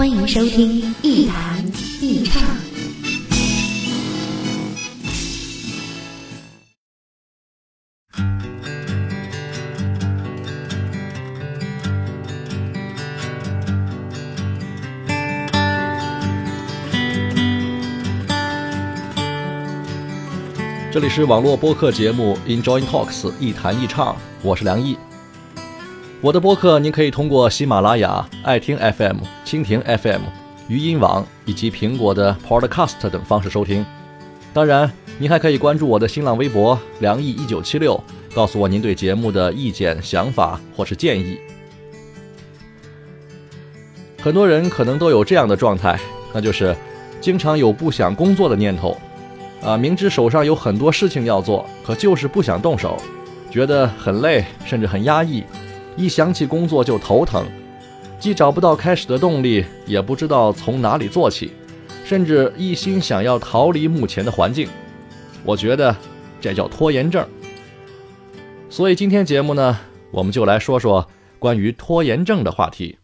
欢迎收听一弹一唱。这里是网络播客节目《Enjoy Talks》一谈一唱，我是梁毅。我的播客您可以通过喜马拉雅、爱听 FM、蜻蜓 FM、语音网以及苹果的 Podcast 等方式收听。当然，您还可以关注我的新浪微博“梁毅一九七六”，告诉我您对节目的意见、想法或是建议。很多人可能都有这样的状态，那就是经常有不想工作的念头。啊，明知手上有很多事情要做，可就是不想动手，觉得很累，甚至很压抑。一想起工作就头疼，既找不到开始的动力，也不知道从哪里做起，甚至一心想要逃离目前的环境。我觉得这叫拖延症。所以今天节目呢，我们就来说说关于拖延症的话题。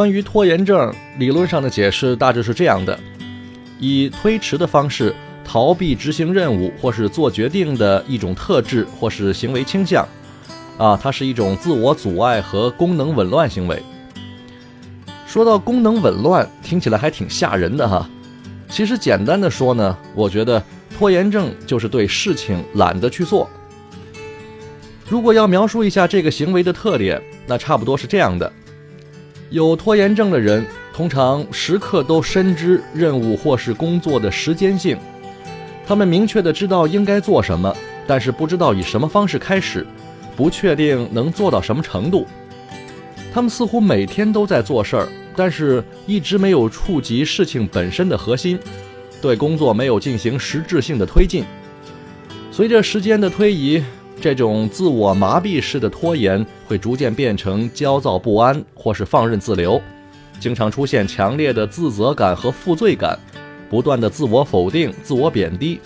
关于拖延症，理论上的解释大致是这样的：以推迟的方式逃避执行任务或是做决定的一种特质或是行为倾向，啊，它是一种自我阻碍和功能紊乱行为。说到功能紊乱，听起来还挺吓人的哈。其实简单的说呢，我觉得拖延症就是对事情懒得去做。如果要描述一下这个行为的特点，那差不多是这样的：有拖延症的人通常时刻都深知任务或是工作的时间性，他们明确的知道应该做什么，但是不知道以什么方式开始，不确定能做到什么程度。他们似乎每天都在做事儿，但是一直没有触及事情本身的核心，对工作没有进行实质性的推进。随着时间的推移，这种自我麻痹式的拖延会逐渐变成焦躁不安，或是放任自流，经常出现强烈的自责感和负罪感，不断的自我否定、自我贬低，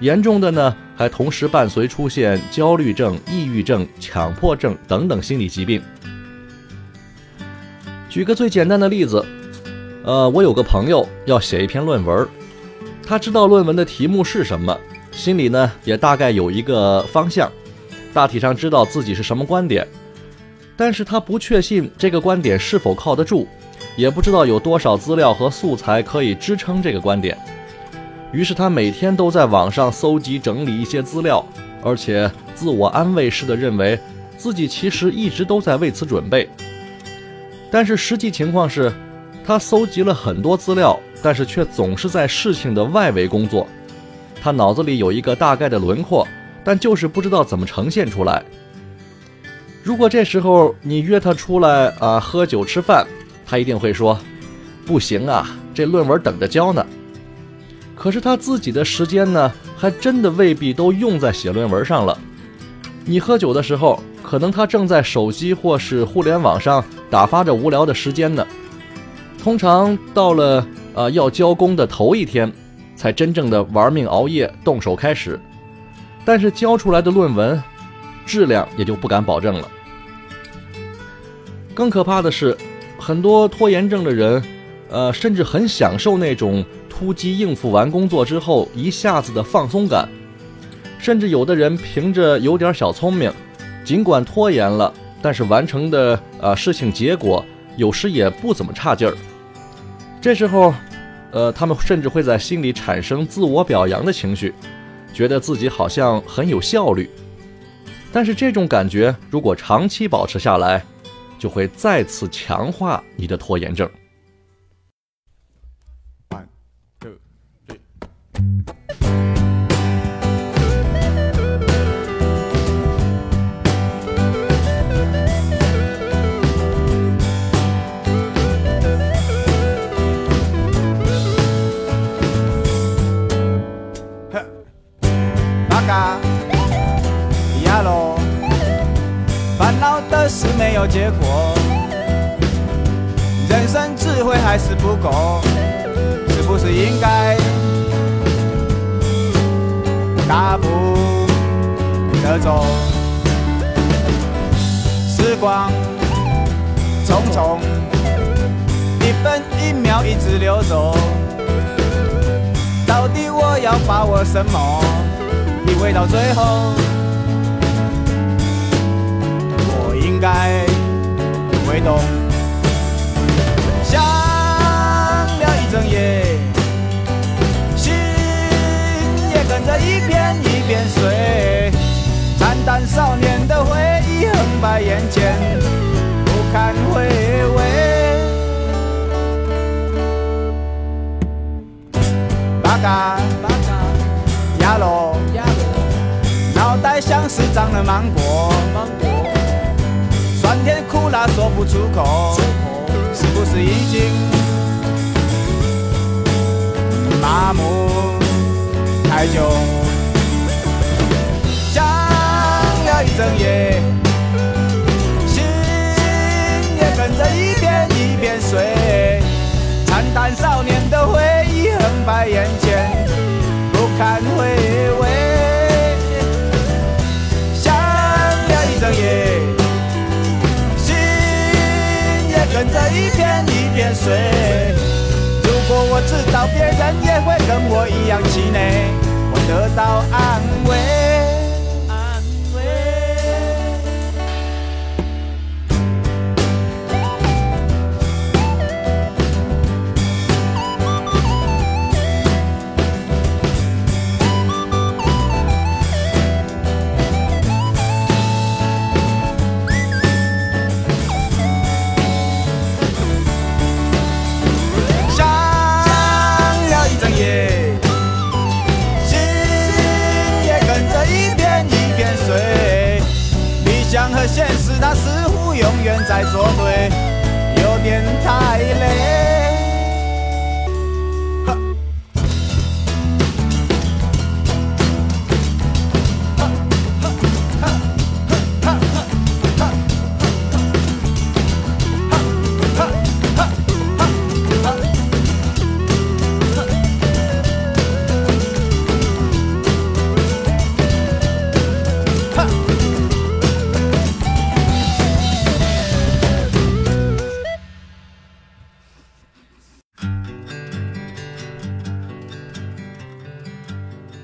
严重的呢还同时伴随出现焦虑症、抑郁症、强迫症等等心理疾病。举个最简单的例子，呃，我有个朋友要写一篇论文，他知道论文的题目是什么，心里呢也大概有一个方向。大体上知道自己是什么观点，但是他不确信这个观点是否靠得住，也不知道有多少资料和素材可以支撑这个观点。于是他每天都在网上搜集整理一些资料，而且自我安慰似的认为自己其实一直都在为此准备。但是实际情况是，他搜集了很多资料，但是却总是在事情的外围工作。他脑子里有一个大概的轮廓。但就是不知道怎么呈现出来。如果这时候你约他出来啊喝酒吃饭，他一定会说：“不行啊，这论文等着交呢。”可是他自己的时间呢，还真的未必都用在写论文上了。你喝酒的时候，可能他正在手机或是互联网上打发着无聊的时间呢。通常到了啊要交工的头一天，才真正的玩命熬夜动手开始。但是交出来的论文质量也就不敢保证了。更可怕的是，很多拖延症的人，呃，甚至很享受那种突击应付完工作之后一下子的放松感。甚至有的人凭着有点小聪明，尽管拖延了，但是完成的呃事情结果有时也不怎么差劲儿。这时候，呃，他们甚至会在心里产生自我表扬的情绪。觉得自己好像很有效率，但是这种感觉如果长期保持下来，就会再次强化你的拖延症。是没有结果，人生智慧还是不够，是不是应该大步的走？时光匆匆，一分一秒一直流走，到底我要把握什么？体会到最后。该会懂，想了一整夜，心也跟着一片一片碎。惨淡少年的回忆横摆眼前，不堪回味。八嘎八嘎，压落压落，脑袋像是长了芒果。甜苦辣说不出口，是不是已经麻木太久？想了一整夜，心也跟着一遍一遍碎。惨淡少年的回忆横摆眼前，不堪回味。如果我知道别人也会跟我一样气馁我得到安慰。远在作对，有点太累。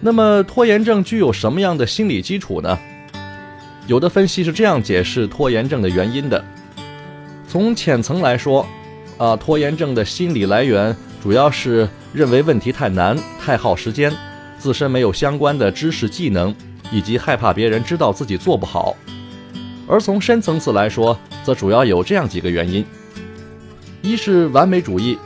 那么拖延症具有什么样的心理基础呢？有的分析是这样解释拖延症的原因的：从浅层来说，啊，拖延症的心理来源主要是认为问题太难、太耗时间，自身没有相关的知识技能，以及害怕别人知道自己做不好；而从深层次来说，则主要有这样几个原因：一是完美主义，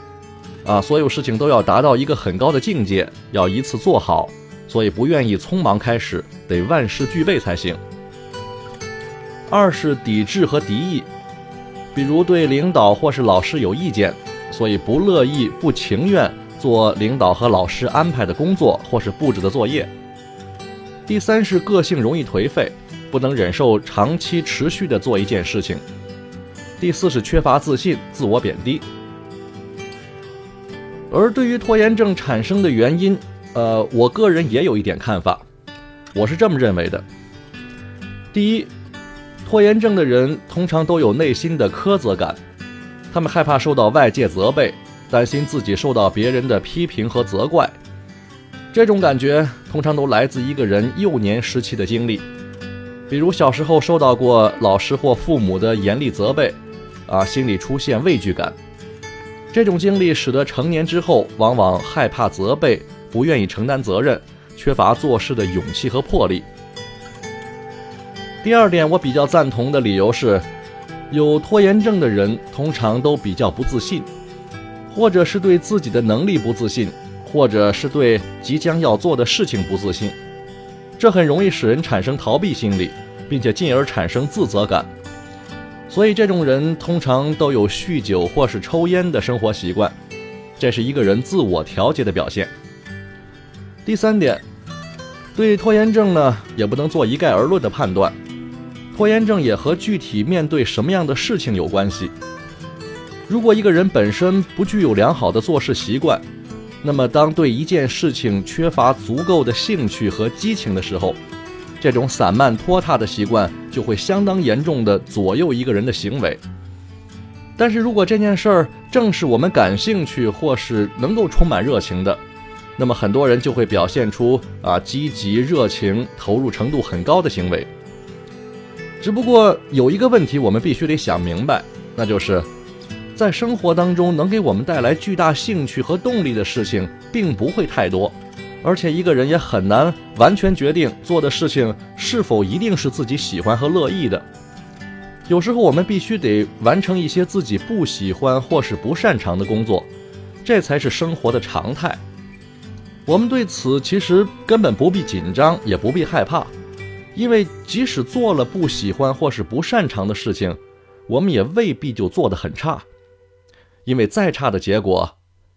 啊，所有事情都要达到一个很高的境界，要一次做好。所以不愿意匆忙开始，得万事俱备才行。二是抵制和敌意，比如对领导或是老师有意见，所以不乐意、不情愿做领导和老师安排的工作或是布置的作业。第三是个性容易颓废，不能忍受长期持续的做一件事情。第四是缺乏自信，自我贬低。而对于拖延症产生的原因，呃，我个人也有一点看法，我是这么认为的。第一，拖延症的人通常都有内心的苛责感，他们害怕受到外界责备，担心自己受到别人的批评和责怪。这种感觉通常都来自一个人幼年时期的经历，比如小时候受到过老师或父母的严厉责备，啊，心里出现畏惧感。这种经历使得成年之后往往害怕责备。不愿意承担责任，缺乏做事的勇气和魄力。第二点，我比较赞同的理由是，有拖延症的人通常都比较不自信，或者是对自己的能力不自信，或者是对即将要做的事情不自信。这很容易使人产生逃避心理，并且进而产生自责感。所以，这种人通常都有酗酒或是抽烟的生活习惯，这是一个人自我调节的表现。第三点，对拖延症呢，也不能做一概而论的判断。拖延症也和具体面对什么样的事情有关系。如果一个人本身不具有良好的做事习惯，那么当对一件事情缺乏足够的兴趣和激情的时候，这种散漫拖沓的习惯就会相当严重的左右一个人的行为。但是如果这件事儿正是我们感兴趣或是能够充满热情的，那么很多人就会表现出啊积极、热情、投入程度很高的行为。只不过有一个问题，我们必须得想明白，那就是在生活当中能给我们带来巨大兴趣和动力的事情并不会太多，而且一个人也很难完全决定做的事情是否一定是自己喜欢和乐意的。有时候我们必须得完成一些自己不喜欢或是不擅长的工作，这才是生活的常态。我们对此其实根本不必紧张，也不必害怕，因为即使做了不喜欢或是不擅长的事情，我们也未必就做得很差，因为再差的结果，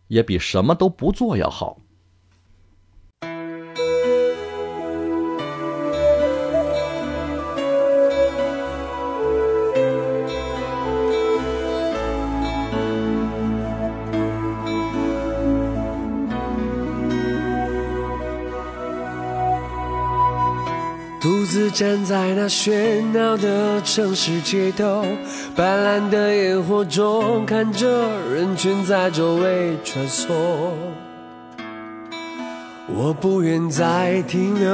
也比什么都不做要好。站在那喧闹的城市街头，斑斓的烟火中，看着人群在周围穿梭。我不愿再停留。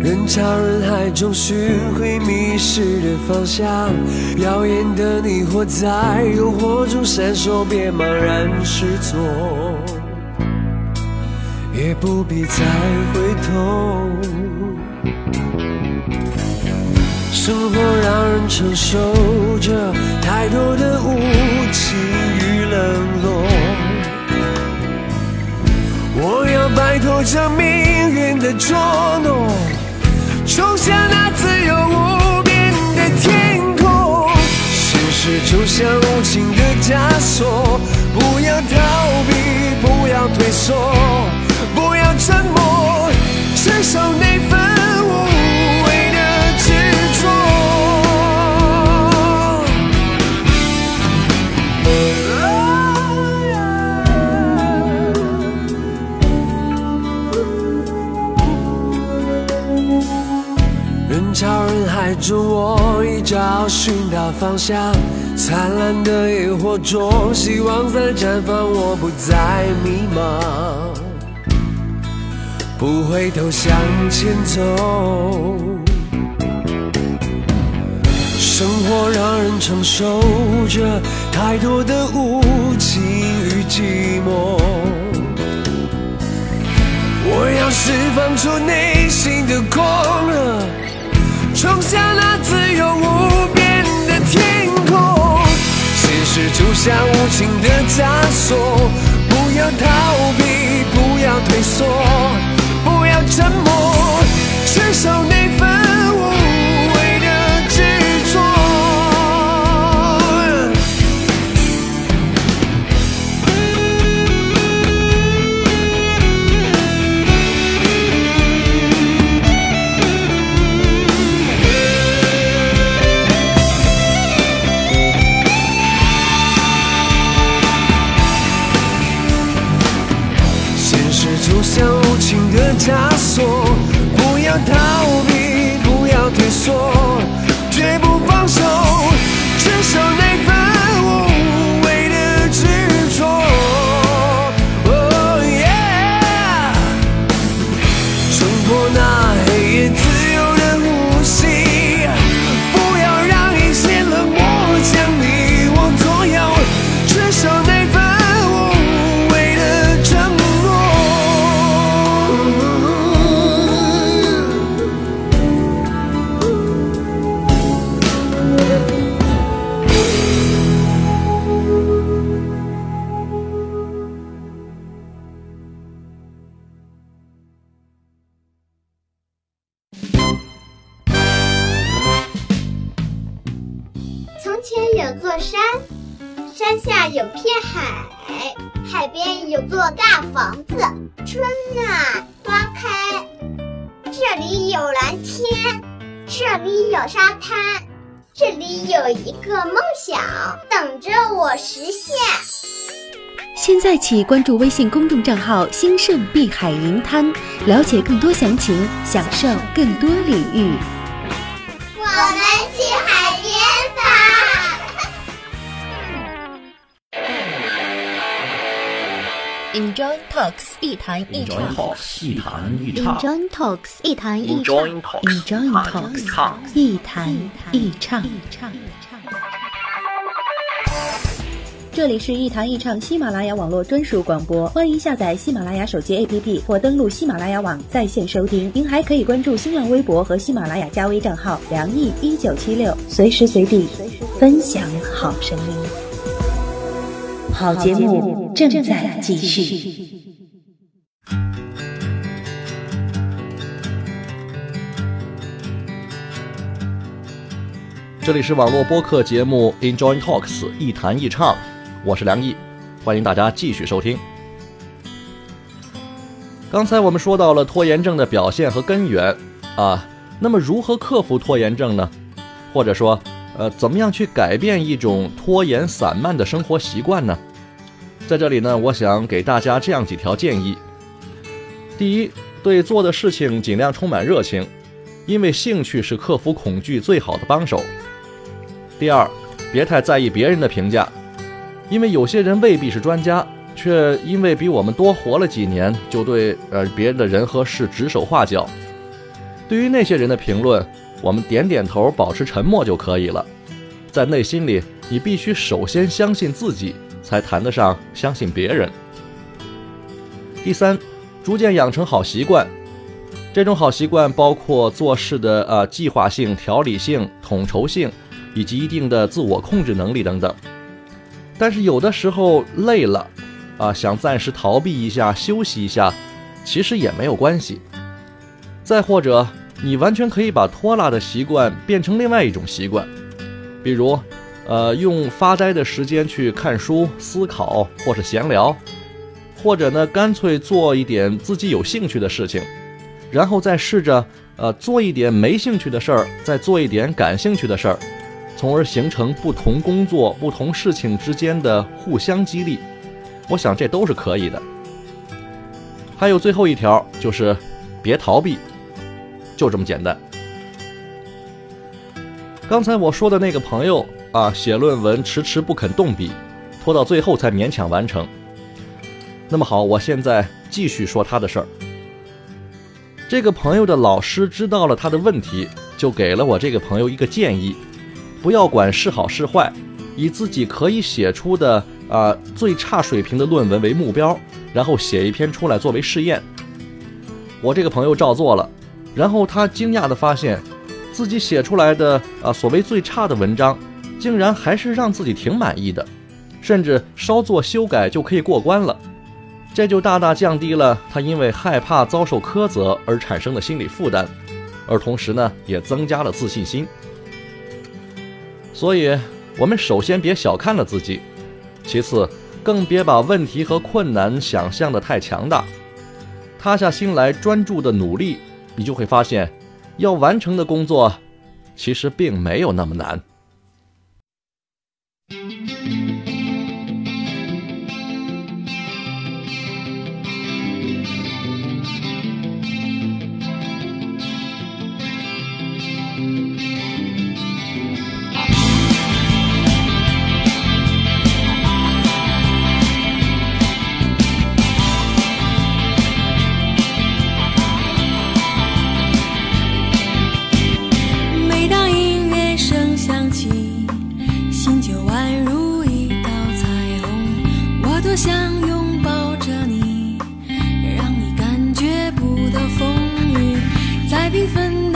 人潮人海中寻回迷失的方向，耀眼的你或在诱惑中闪烁，别茫然失措，也不必再回头。生活让人承受着太多的无情与冷落，我要摆脱这命运的捉弄。冲向那自由无边的天空，现实就像无情的枷锁，不要逃避，不要退缩，沉默，承受那份无谓的执着。人潮人海中，我已找寻到方向。灿烂的野火中，希望在绽放，我不再迷茫，不回头向前走。生活让人承受着太多的无情与寂寞。我要释放出内心的狂热，冲向那自由无边的天空。现实就像无情的枷锁，不要逃避，不要退缩，起关注微信公众账号“兴盛碧海云滩”，了解更多详情，享受更多礼遇。我们去海边吧。Enjoy Talks 一谈一唱 Talks 一谈一唱。，Enjoy Talks 一谈一唱 Enjoying Talks，Enjoy 一谈一唱 Talks 一谈一唱。这里是一谈一唱喜马拉雅网络专属广播，欢迎下载喜马拉雅手机 APP 或登录喜马拉雅网在线收听。您还可以关注新浪微博和喜马拉雅加微账号“梁毅一九七六”，随时随地分享好声音。好节目正在继续。这里是网络播客节目 Enjoy Talks 一谈一唱，我是梁毅，欢迎大家继续收听。刚才我们说到了拖延症的表现和根源啊，那么如何克服拖延症呢？或者说，呃，怎么样去改变一种拖延散漫的生活习惯呢？在这里呢，我想给大家这样几条建议：第一，对做的事情尽量充满热情，因为兴趣是克服恐惧最好的帮手。第二，别太在意别人的评价，因为有些人未必是专家，却因为比我们多活了几年，就对呃别人的人和事指手画脚。对于那些人的评论，我们点点头，保持沉默就可以了。在内心里，你必须首先相信自己，才谈得上相信别人。第三，逐渐养成好习惯。这种好习惯包括做事的呃计划性、条理性、统筹性，以及一定的自我控制能力等等。但是有的时候累了，啊，想暂时逃避一下、休息一下，其实也没有关系。再或者，你完全可以把拖拉的习惯变成另外一种习惯，比如，呃，用发呆的时间去看书、思考或是闲聊，或者呢，干脆做一点自己有兴趣的事情，然后再试着呃做一点没兴趣的事儿，再做一点感兴趣的事儿，从而形成不同工作、不同事情之间的互相激励。我想这都是可以的。还有最后一条就是别逃避。就这么简单。刚才我说的那个朋友啊，写论文迟迟不肯动笔，拖到最后才勉强完成。那么好，我现在继续说他的事儿。这个朋友的老师知道了他的问题，就给了我这个朋友一个建议：不要管是好是坏，以自己可以写出的啊最差水平的论文为目标，然后写一篇出来作为试验。我这个朋友照做了。然后他惊讶地发现，自己写出来的啊所谓最差的文章，竟然还是让自己挺满意的，甚至稍作修改就可以过关了。这就大大降低了他因为害怕遭受苛责而产生的心理负担，而同时呢，也增加了自信心。所以，我们首先别小看了自己，其次更别把问题和困难想象的太强大，塌下心来专注的努力。你就会发现，要完成的工作，其实并没有那么难。缤纷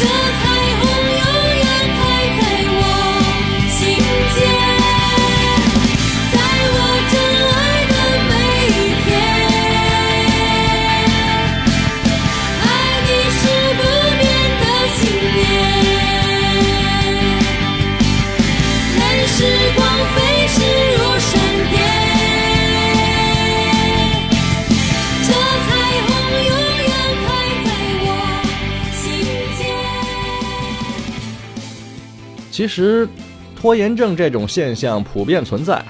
Just 其实，拖延症这种现象普遍存在。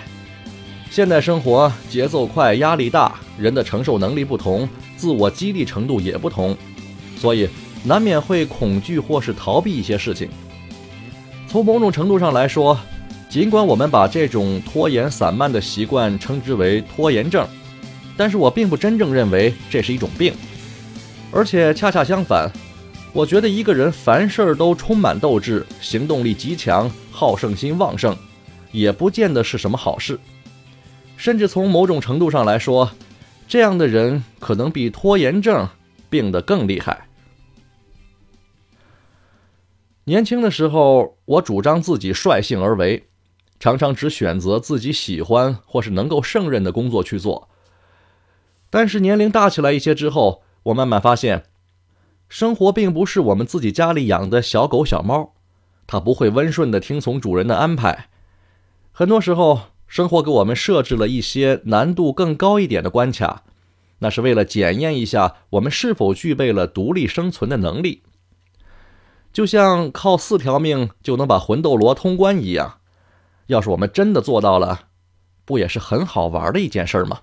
现代生活节奏快，压力大，人的承受能力不同，自我激励程度也不同，所以难免会恐惧或是逃避一些事情。从某种程度上来说，尽管我们把这种拖延散漫的习惯称之为拖延症，但是我并不真正认为这是一种病，而且恰恰相反，我觉得一个人凡事都充满斗志，行动力极强，好胜心旺盛，也不见得是什么好事。甚至从某种程度上来说，这样的人可能比拖延症病得更厉害。年轻的时候，我主张自己率性而为，常常只选择自己喜欢或是能够胜任的工作去做。但是年龄大起来一些之后，我慢慢发现，生活并不是我们自己家里养的小狗小猫，它不会温顺的听从主人的安排。很多时候，生活给我们设置了一些难度更高一点的关卡，那是为了检验一下我们是否具备了独立生存的能力。就像靠四条命就能把魂斗罗通关一样，要是我们真的做到了，不也是很好玩的一件事吗？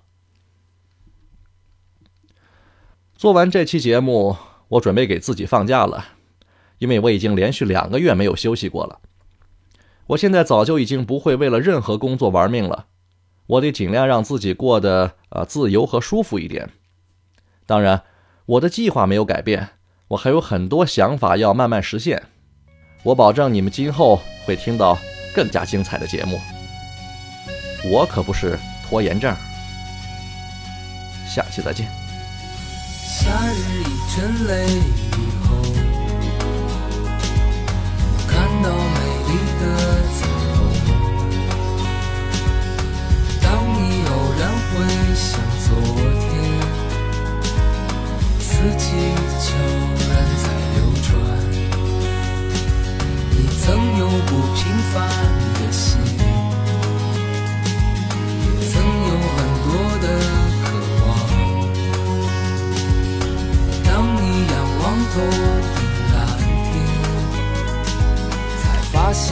做完这期节目，我准备给自己放假了，因为我已经连续两个月没有休息过了。我现在早就已经不会为了任何工作玩命了，我得尽量让自己过得呃自由和舒服一点。当然，我的计划没有改变。我还有很多想法要慢慢实现，我保证你们今后会听到更加精彩的节目。我可不是拖延症，下期再见。夏日一阵泪雨后，看到美丽的彩虹。当你偶然回想昨天，四季悄然在流转。你曾有不平凡的心，也曾有很多的仰望头顶蓝天，才发现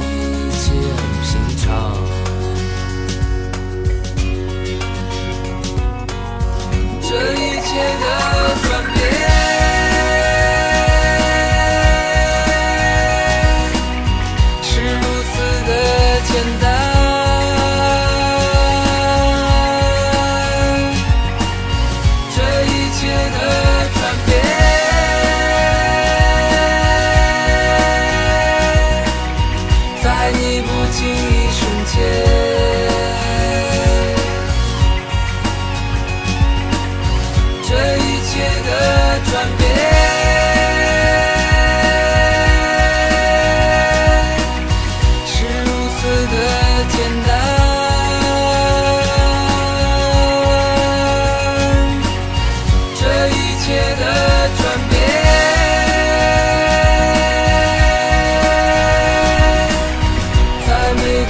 一切很平常。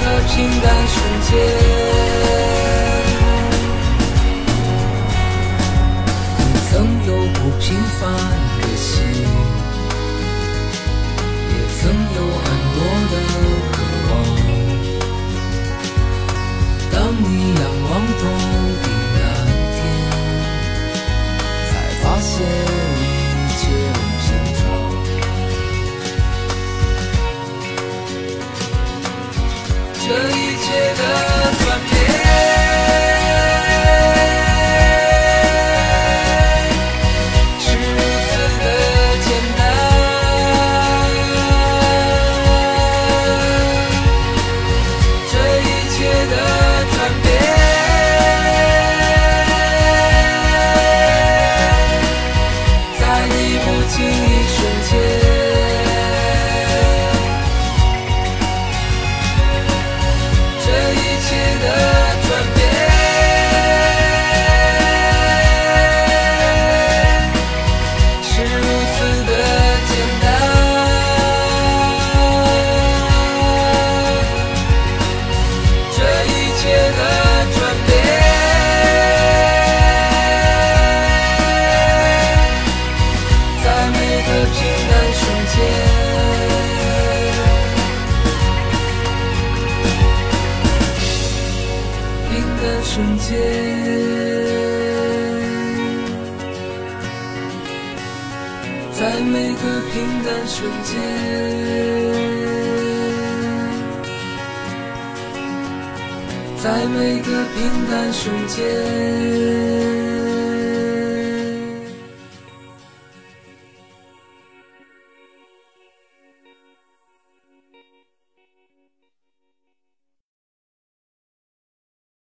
的平淡瞬间。你曾有不平凡瞬间。